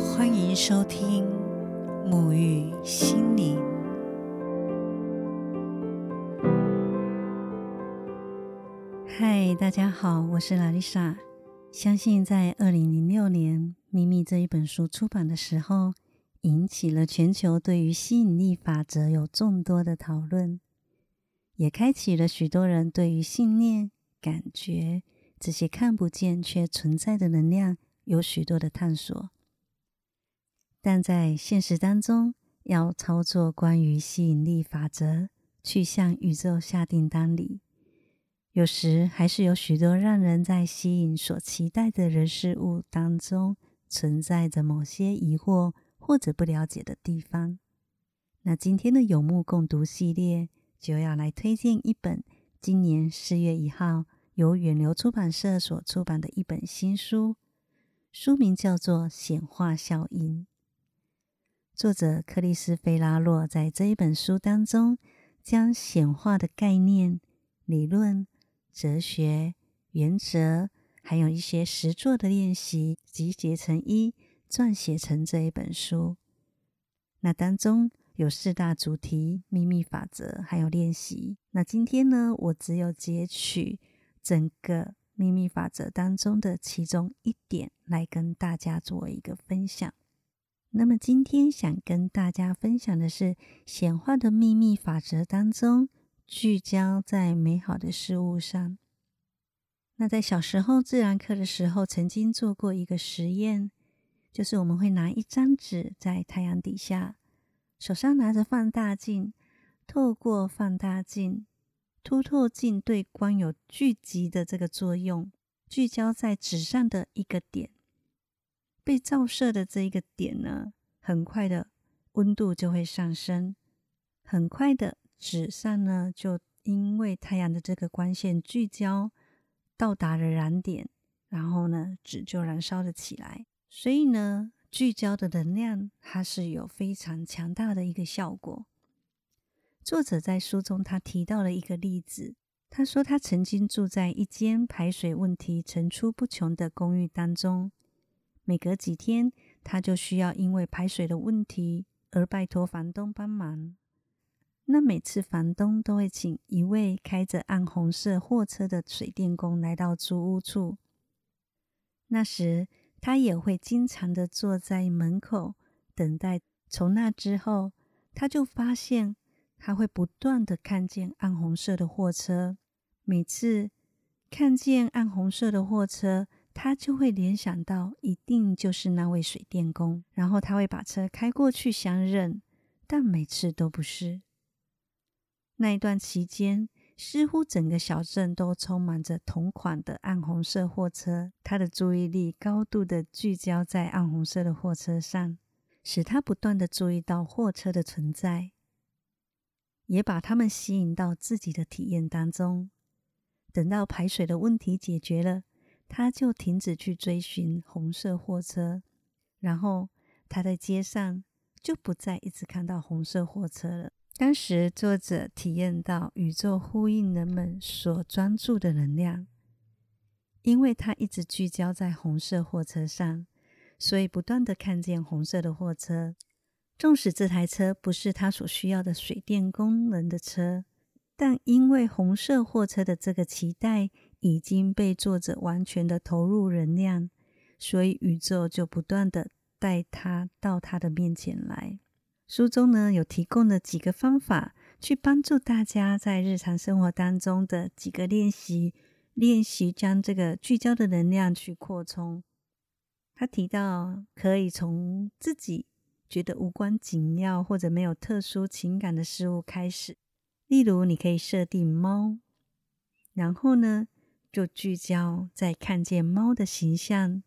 欢迎收听沐浴心灵。嗨，大家好，我是拉丽莎。相信在二零零六年《秘密》这一本书出版的时候，引起了全球对于吸引力法则有众多的讨论，也开启了许多人对于信念、感觉这些看不见却存在的能量有许多的探索。但在现实当中，要操作关于吸引力法则，去向宇宙下订单里，有时还是有许多让人在吸引所期待的人事物当中，存在着某些疑惑或者不了解的地方。那今天的有目共睹系列，就要来推荐一本今年四月一号由远流出版社所出版的一本新书，书名叫做《显化效应》。作者克里斯·菲拉洛在这一本书当中，将显化的概念、理论、哲学、原则，还有一些实作的练习，集结成一，撰写成这一本书。那当中有四大主题：秘密法则，还有练习。那今天呢，我只有截取整个秘密法则当中的其中一点，来跟大家做一个分享。那么今天想跟大家分享的是显化的秘密法则当中，聚焦在美好的事物上。那在小时候自然课的时候，曾经做过一个实验，就是我们会拿一张纸在太阳底下，手上拿着放大镜，透过放大镜，凸透镜对光有聚集的这个作用，聚焦在纸上的一个点。被照射的这一个点呢，很快的温度就会上升，很快的纸上呢，就因为太阳的这个光线聚焦到达了燃点，然后呢，纸就燃烧了起来。所以呢，聚焦的能量它是有非常强大的一个效果。作者在书中他提到了一个例子，他说他曾经住在一间排水问题层出不穷的公寓当中。每隔几天，他就需要因为排水的问题而拜托房东帮忙。那每次房东都会请一位开着暗红色货车的水电工来到租屋处。那时，他也会经常的坐在门口等待。从那之后，他就发现他会不断的看见暗红色的货车。每次看见暗红色的货车，他就会联想到，一定就是那位水电工，然后他会把车开过去相认，但每次都不是。那一段期间，似乎整个小镇都充满着同款的暗红色货车。他的注意力高度的聚焦在暗红色的货车上，使他不断的注意到货车的存在，也把他们吸引到自己的体验当中。等到排水的问题解决了。他就停止去追寻红色货车，然后他在街上就不再一直看到红色货车了。当时作者体验到宇宙呼应人们所专注的能量，因为他一直聚焦在红色货车上，所以不断的看见红色的货车。纵使这台车不是他所需要的水电工人的车，但因为红色货车的这个期待。已经被作者完全的投入能量，所以宇宙就不断的带他到他的面前来。书中呢有提供了几个方法，去帮助大家在日常生活当中的几个练习，练习将这个聚焦的能量去扩充。他提到可以从自己觉得无关紧要或者没有特殊情感的事物开始，例如你可以设定猫，然后呢。就聚焦在看见猫的形象、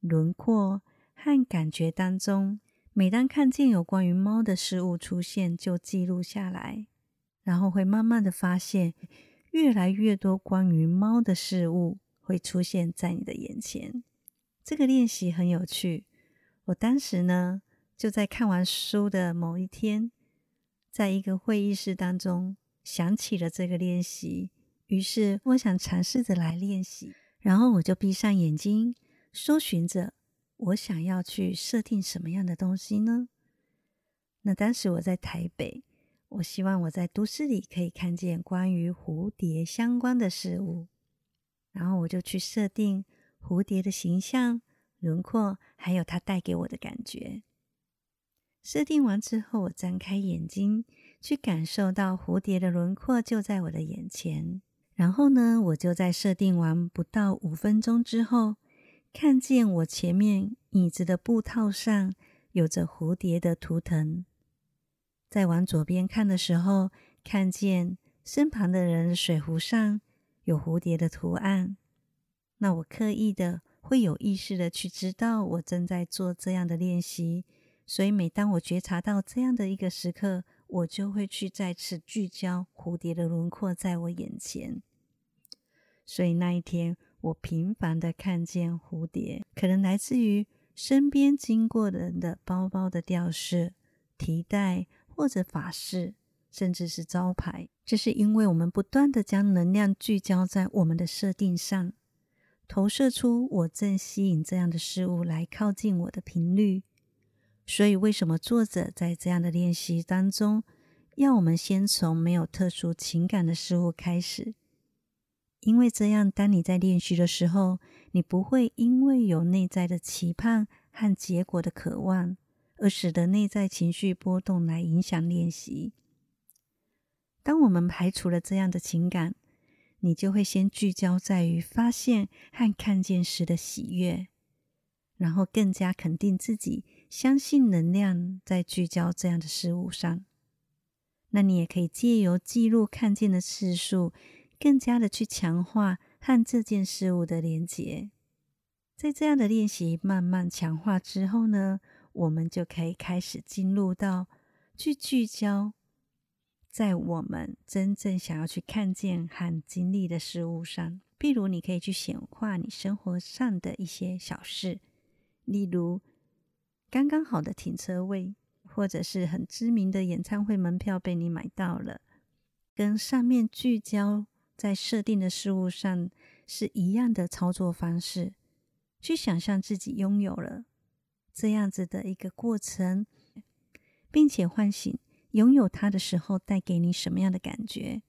轮廓和感觉当中。每当看见有关于猫的事物出现，就记录下来，然后会慢慢的发现，越来越多关于猫的事物会出现在你的眼前。这个练习很有趣。我当时呢，就在看完书的某一天，在一个会议室当中想起了这个练习。于是我想尝试着来练习，然后我就闭上眼睛，搜寻着我想要去设定什么样的东西呢？那当时我在台北，我希望我在都市里可以看见关于蝴蝶相关的事物，然后我就去设定蝴蝶的形象、轮廓，还有它带给我的感觉。设定完之后，我张开眼睛去感受到蝴蝶的轮廓就在我的眼前。然后呢，我就在设定完不到五分钟之后，看见我前面椅子的布套上有着蝴蝶的图腾。再往左边看的时候，看见身旁的人水壶上有蝴蝶的图案。那我刻意的会有意识的去知道我正在做这样的练习，所以每当我觉察到这样的一个时刻。我就会去再次聚焦蝴蝶的轮廓在我眼前，所以那一天我频繁的看见蝴蝶，可能来自于身边经过的人的包包的吊饰、提袋或者法式，甚至是招牌。这是因为我们不断的将能量聚焦在我们的设定上，投射出我正吸引这样的事物来靠近我的频率。所以，为什么作者在这样的练习当中，要我们先从没有特殊情感的事物开始？因为这样，当你在练习的时候，你不会因为有内在的期盼和结果的渴望，而使得内在情绪波动来影响练习。当我们排除了这样的情感，你就会先聚焦在于发现和看见时的喜悦，然后更加肯定自己。相信能量在聚焦这样的事物上，那你也可以借由记录看见的次数，更加的去强化和这件事物的连接。在这样的练习慢慢强化之后呢，我们就可以开始进入到去聚焦在我们真正想要去看见和经历的事物上。譬如，你可以去显化你生活上的一些小事，例如。刚刚好的停车位，或者是很知名的演唱会门票被你买到了，跟上面聚焦在设定的事物上是一样的操作方式，去想象自己拥有了这样子的一个过程，并且唤醒拥有它的时候带给你什么样的感觉，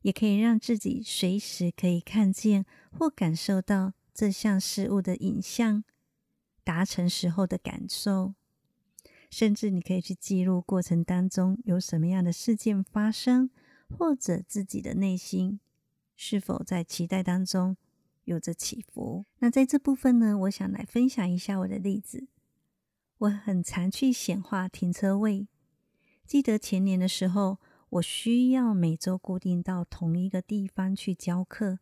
也可以让自己随时可以看见或感受到这项事物的影像。达成时候的感受，甚至你可以去记录过程当中有什么样的事件发生，或者自己的内心是否在期待当中有着起伏。那在这部分呢，我想来分享一下我的例子。我很常去显化停车位。记得前年的时候，我需要每周固定到同一个地方去教课。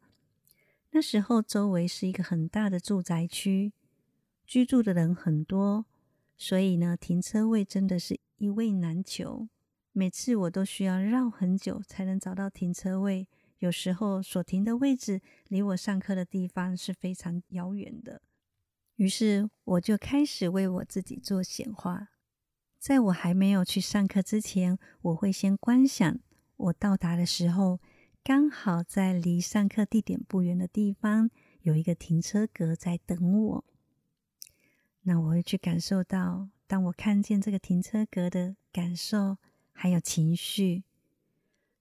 那时候周围是一个很大的住宅区。居住的人很多，所以呢，停车位真的是一位难求。每次我都需要绕很久才能找到停车位，有时候所停的位置离我上课的地方是非常遥远的。于是我就开始为我自己做显化。在我还没有去上课之前，我会先观想我到达的时候，刚好在离上课地点不远的地方有一个停车格在等我。那我会去感受到，当我看见这个停车格的感受，还有情绪。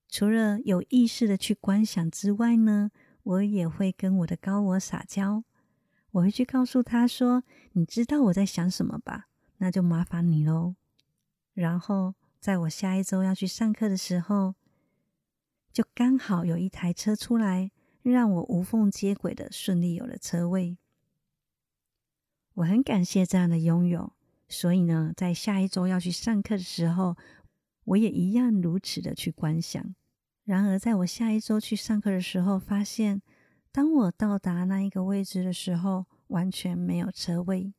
除了有意识的去观想之外呢，我也会跟我的高我撒娇。我会去告诉他说：“你知道我在想什么吧？那就麻烦你喽。”然后在我下一周要去上课的时候，就刚好有一台车出来，让我无缝接轨的顺利有了车位。我很感谢这样的拥有，所以呢，在下一周要去上课的时候，我也一样如此的去观想。然而，在我下一周去上课的时候，发现当我到达那一个位置的时候，完全没有车位。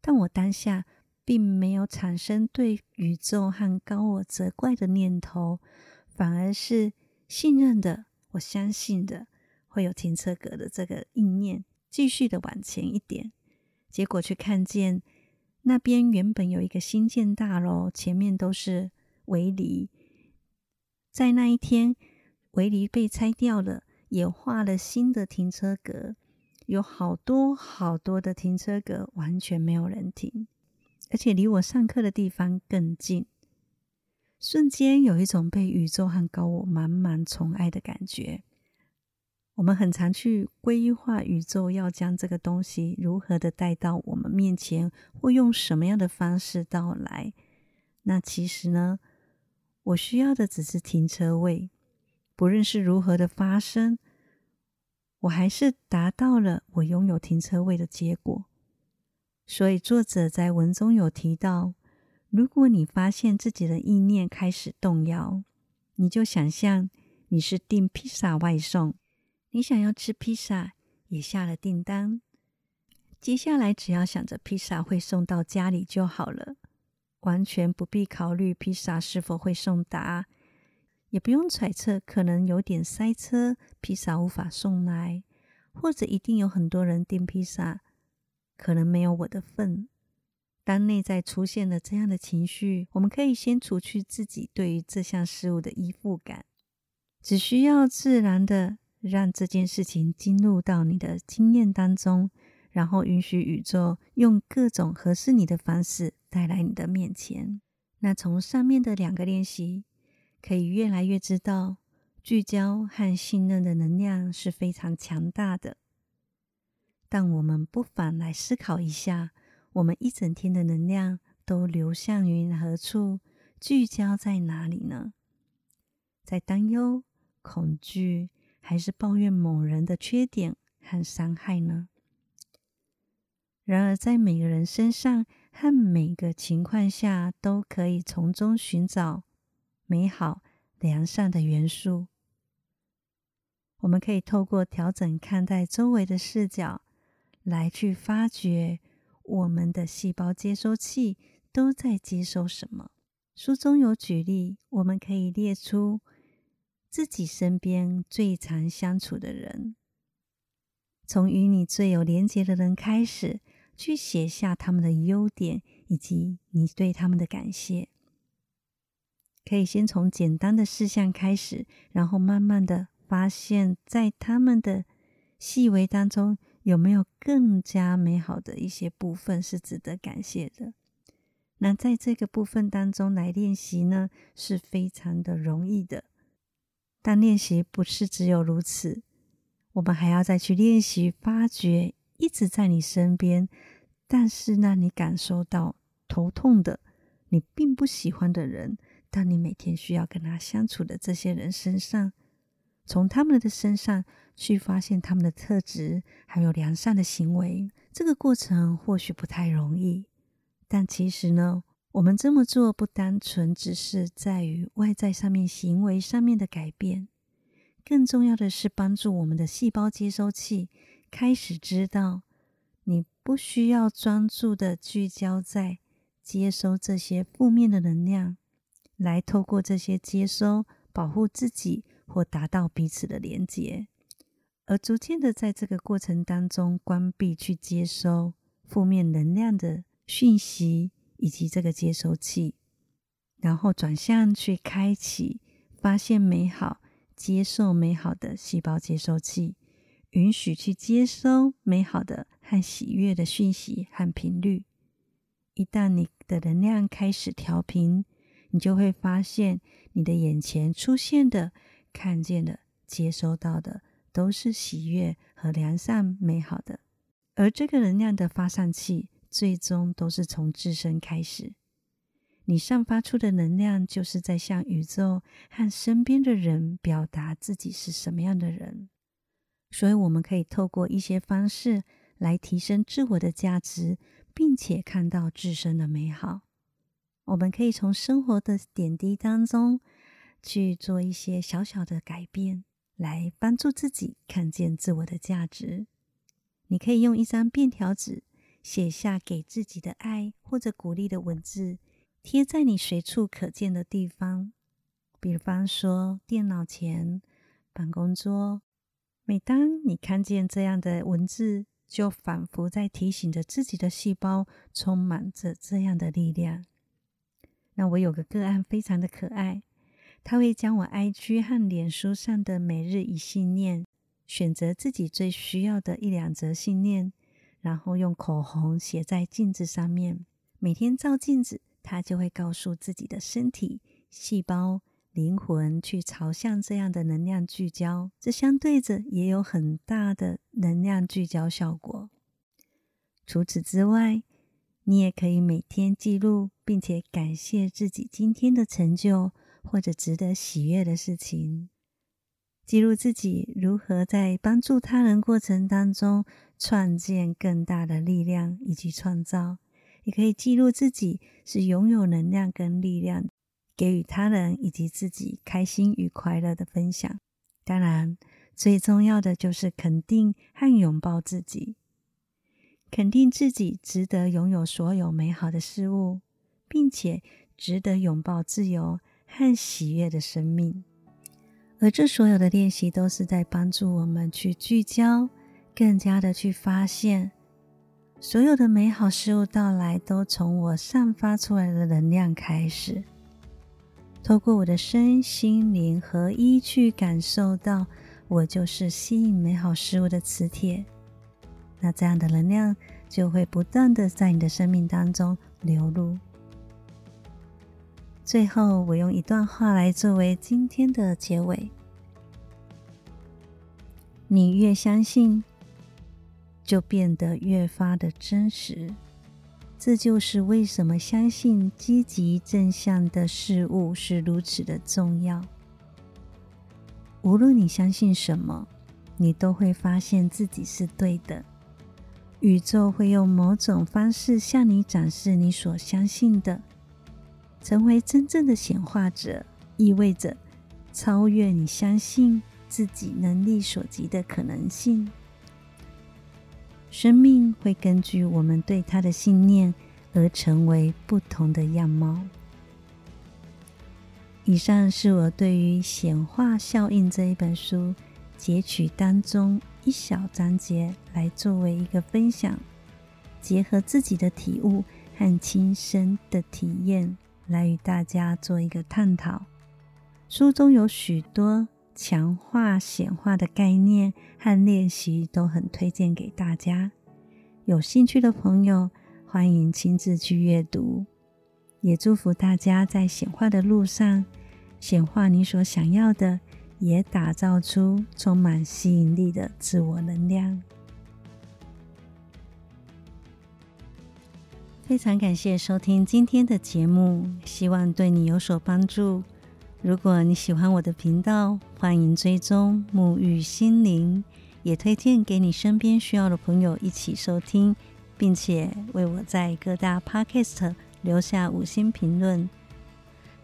但我当下并没有产生对宇宙和高我责怪的念头，反而是信任的，我相信的会有停车格的这个意念，继续的往前一点。结果却看见那边原本有一个新建大楼，前面都是围篱。在那一天，围篱被拆掉了，也画了新的停车格，有好多好多的停车格，完全没有人停，而且离我上课的地方更近。瞬间有一种被宇宙和高我满满宠爱的感觉。我们很常去规划宇宙要将这个东西如何的带到我们面前，或用什么样的方式到来。那其实呢，我需要的只是停车位，不论是如何的发生，我还是达到了我拥有停车位的结果。所以作者在文中有提到，如果你发现自己的意念开始动摇，你就想象你是订披萨外送。你想要吃披萨，也下了订单。接下来只要想着披萨会送到家里就好了，完全不必考虑披萨是否会送达，也不用揣测可能有点塞车，披萨无法送来，或者一定有很多人订披萨，可能没有我的份。当内在出现了这样的情绪，我们可以先除去自己对于这项事物的依附感，只需要自然的。让这件事情进入到你的经验当中，然后允许宇宙用各种合适你的方式带来你的面前。那从上面的两个练习，可以越来越知道，聚焦和信任的能量是非常强大的。但我们不妨来思考一下，我们一整天的能量都流向于何处？聚焦在哪里呢？在担忧、恐惧。还是抱怨某人的缺点和伤害呢？然而，在每个人身上和每个情况下，都可以从中寻找美好、良善的元素。我们可以透过调整看待周围的视角，来去发掘我们的细胞接收器都在接收什么。书中有举例，我们可以列出。自己身边最常相处的人，从与你最有连结的人开始，去写下他们的优点以及你对他们的感谢。可以先从简单的事项开始，然后慢慢的发现，在他们的细微当中，有没有更加美好的一些部分是值得感谢的。那在这个部分当中来练习呢，是非常的容易的。但练习不是只有如此，我们还要再去练习发掘一直在你身边，但是让你感受到头痛的、你并不喜欢的人，但你每天需要跟他相处的这些人身上，从他们的身上去发现他们的特质，还有良善的行为。这个过程或许不太容易，但其实呢。我们这么做不单纯只是在于外在上面、行为上面的改变，更重要的是帮助我们的细胞接收器开始知道，你不需要专注的聚焦在接收这些负面的能量，来透过这些接收保护自己或达到彼此的连接，而逐渐的在这个过程当中关闭去接收负面能量的讯息。以及这个接收器，然后转向去开启发现美好、接受美好的细胞接收器，允许去接收美好的和喜悦的讯息和频率。一旦你的能量开始调频，你就会发现你的眼前出现的、看见的、接收到的都是喜悦和良善美好的，而这个能量的发散器。最终都是从自身开始。你散发出的能量，就是在向宇宙和身边的人表达自己是什么样的人。所以，我们可以透过一些方式来提升自我的价值，并且看到自身的美好。我们可以从生活的点滴当中去做一些小小的改变，来帮助自己看见自我的价值。你可以用一张便条纸。写下给自己的爱或者鼓励的文字，贴在你随处可见的地方，比方说电脑前、办公桌。每当你看见这样的文字，就仿佛在提醒着自己的细胞，充满着这样的力量。那我有个个案非常的可爱，他会将我 IG 和脸书上的每日一信念选择自己最需要的一两则信念，然后用口红写在镜子上面，每天照镜子，它就会告诉自己的身体、细胞、灵魂去朝向这样的能量聚焦。这相对着也有很大的能量聚焦效果。除此之外，你也可以每天记录，并且感谢自己今天的成就或者值得喜悦的事情。记录自己如何在帮助他人过程当中创建更大的力量以及创造，也可以记录自己是拥有能量跟力量，给予他人以及自己开心与快乐的分享。当然，最重要的就是肯定和拥抱自己，肯定自己值得拥有所有美好的事物，并且值得拥抱自由和喜悦的生命。而这所有的练习都是在帮助我们去聚焦，更加的去发现，所有的美好事物到来都从我散发出来的能量开始。透过我的身心灵合一，去感受到我就是吸引美好事物的磁铁。那这样的能量就会不断的在你的生命当中流入。最后，我用一段话来作为今天的结尾：你越相信，就变得越发的真实。这就是为什么相信积极正向的事物是如此的重要。无论你相信什么，你都会发现自己是对的。宇宙会用某种方式向你展示你所相信的。成为真正的显化者，意味着超越你相信自己能力所及的可能性。生命会根据我们对它的信念而成为不同的样貌。以上是我对于显化效应这一本书截取当中一小章节来作为一个分享，结合自己的体悟和亲身的体验。来与大家做一个探讨。书中有许多强化显化的概念和练习，都很推荐给大家。有兴趣的朋友，欢迎亲自去阅读。也祝福大家在显化的路上，显化你所想要的，也打造出充满吸引力的自我能量。非常感谢收听今天的节目，希望对你有所帮助。如果你喜欢我的频道，欢迎追踪沐浴心灵，也推荐给你身边需要的朋友一起收听，并且为我在各大 Podcast 留下五星评论。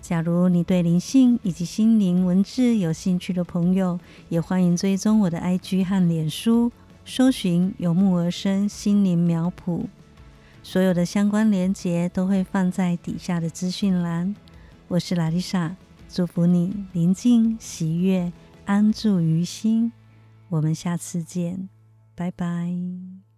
假如你对灵性以及心灵文字有兴趣的朋友，也欢迎追踪我的 IG 和脸书，搜寻“有木而生心灵苗圃”。所有的相关连结都会放在底下的资讯栏。我是拉丽莎，祝福你宁静、喜悦、安住于心。我们下次见，拜拜。